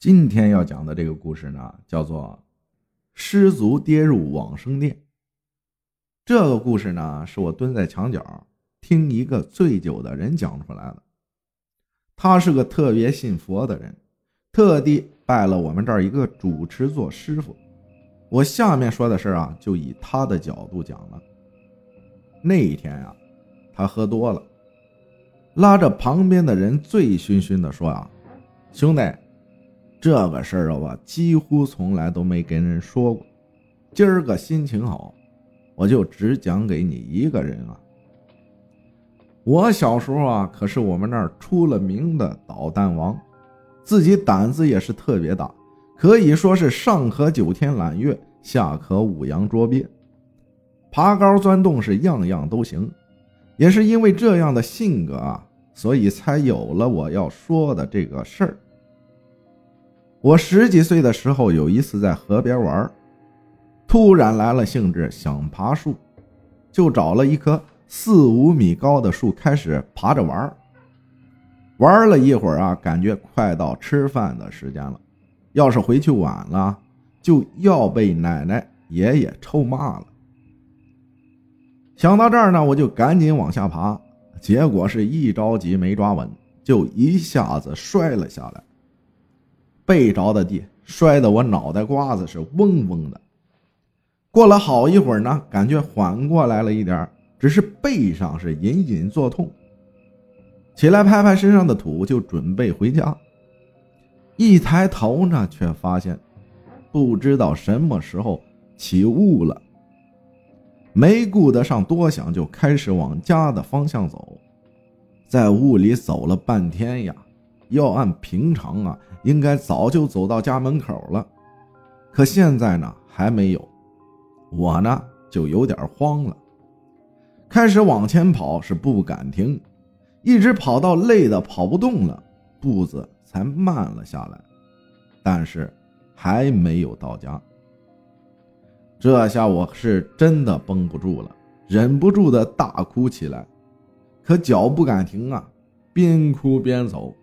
今天要讲的这个故事呢，叫做“失足跌入往生殿”。这个故事呢，是我蹲在墙角听一个醉酒的人讲出来的。他是个特别信佛的人，特地拜了我们这儿一个主持做师傅。我下面说的事啊，就以他的角度讲了。那一天啊，他喝多了，拉着旁边的人醉醺醺的说：“啊，兄弟。”这个事儿啊，我几乎从来都没跟人说过。今儿个心情好，我就只讲给你一个人啊。我小时候啊，可是我们那儿出了名的捣蛋王，自己胆子也是特别大，可以说是上可九天揽月，下可五洋捉鳖，爬高钻洞是样样都行。也是因为这样的性格啊，所以才有了我要说的这个事儿。我十几岁的时候，有一次在河边玩，突然来了兴致，想爬树，就找了一棵四五米高的树开始爬着玩。玩了一会儿啊，感觉快到吃饭的时间了，要是回去晚了，就要被奶奶爷爷臭骂了。想到这儿呢，我就赶紧往下爬，结果是一着急没抓稳，就一下子摔了下来。背着的地，摔得我脑袋瓜子是嗡嗡的。过了好一会儿呢，感觉缓过来了一点，只是背上是隐隐作痛。起来拍拍身上的土，就准备回家。一抬头呢，却发现不知道什么时候起雾了，没顾得上多想，就开始往家的方向走。在雾里走了半天呀。要按平常啊，应该早就走到家门口了，可现在呢还没有，我呢就有点慌了，开始往前跑，是不敢停，一直跑到累的跑不动了，步子才慢了下来，但是还没有到家，这下我是真的绷不住了，忍不住的大哭起来，可脚不敢停啊，边哭边走。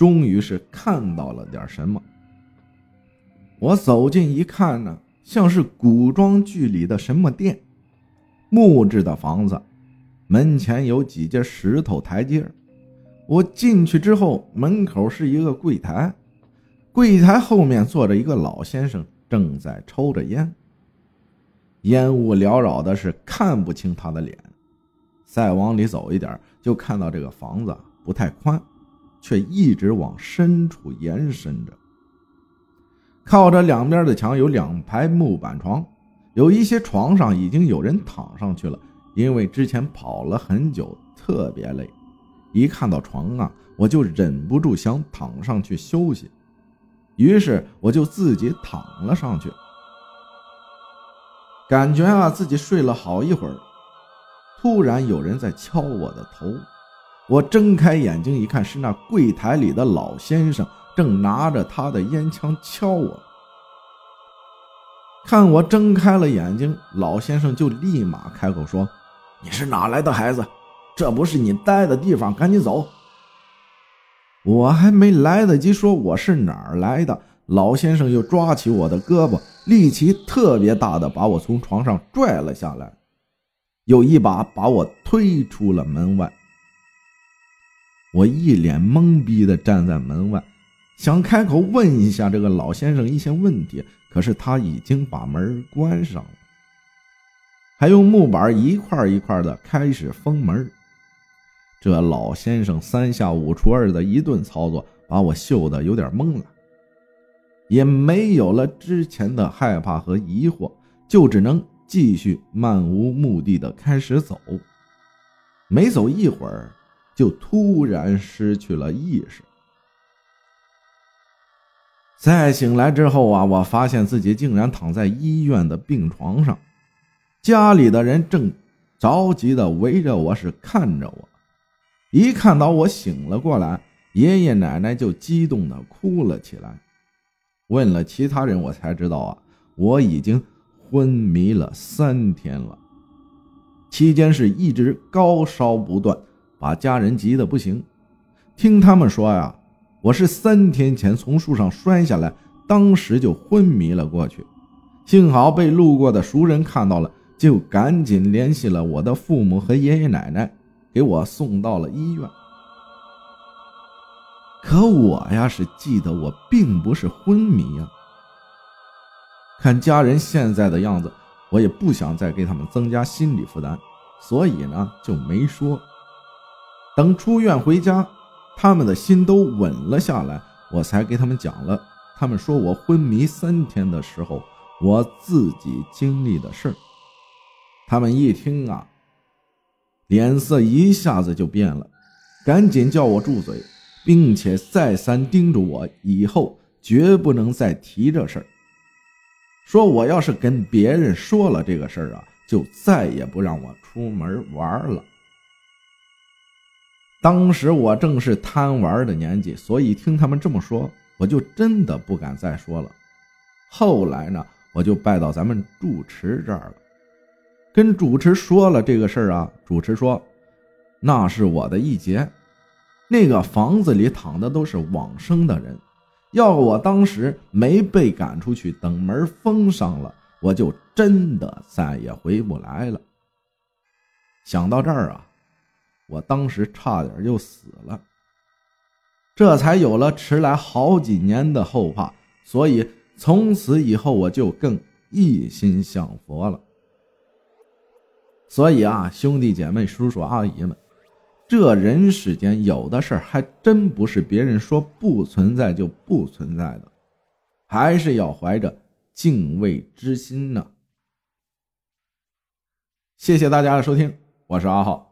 终于是看到了点什么。我走近一看呢，像是古装剧里的什么店，木质的房子，门前有几节石头台阶。我进去之后，门口是一个柜台，柜台后面坐着一个老先生，正在抽着烟。烟雾缭绕的，是看不清他的脸。再往里走一点，就看到这个房子不太宽。却一直往深处延伸着。靠着两边的墙有两排木板床，有一些床上已经有人躺上去了，因为之前跑了很久，特别累。一看到床啊，我就忍不住想躺上去休息，于是我就自己躺了上去。感觉啊，自己睡了好一会儿，突然有人在敲我的头。我睁开眼睛一看，是那柜台里的老先生，正拿着他的烟枪敲我。看我睁开了眼睛，老先生就立马开口说：“你是哪来的孩子？这不是你待的地方，赶紧走！”我还没来得及说我是哪儿来的，老先生又抓起我的胳膊，力气特别大的把我从床上拽了下来，又一把把我推出了门外。我一脸懵逼的站在门外，想开口问一下这个老先生一些问题，可是他已经把门关上了，还用木板一块一块的开始封门。这老先生三下五除二的一顿操作，把我秀的有点懵了，也没有了之前的害怕和疑惑，就只能继续漫无目的的开始走。没走一会儿。就突然失去了意识。再醒来之后啊，我发现自己竟然躺在医院的病床上，家里的人正着急的围着我是看着我。一看到我醒了过来，爷爷奶奶就激动的哭了起来。问了其他人，我才知道啊，我已经昏迷了三天了，期间是一直高烧不断。把家人急得不行，听他们说呀，我是三天前从树上摔下来，当时就昏迷了过去。幸好被路过的熟人看到了，就赶紧联系了我的父母和爷爷奶奶，给我送到了医院。可我呀是记得我并不是昏迷呀。看家人现在的样子，我也不想再给他们增加心理负担，所以呢就没说。等出院回家，他们的心都稳了下来，我才给他们讲了。他们说我昏迷三天的时候，我自己经历的事儿。他们一听啊，脸色一下子就变了，赶紧叫我住嘴，并且再三叮嘱我以后绝不能再提这事儿。说我要是跟别人说了这个事儿啊，就再也不让我出门玩了。当时我正是贪玩的年纪，所以听他们这么说，我就真的不敢再说了。后来呢，我就拜到咱们住持这儿了，跟主持说了这个事儿啊。主持说，那是我的一劫，那个房子里躺的都是往生的人，要我当时没被赶出去，等门封上了，我就真的再也回不来了。想到这儿啊。我当时差点就死了，这才有了迟来好几年的后怕，所以从此以后我就更一心向佛了。所以啊，兄弟姐妹、叔叔阿姨们，这人世间有的事儿还真不是别人说不存在就不存在的，还是要怀着敬畏之心呢。谢谢大家的收听，我是阿浩。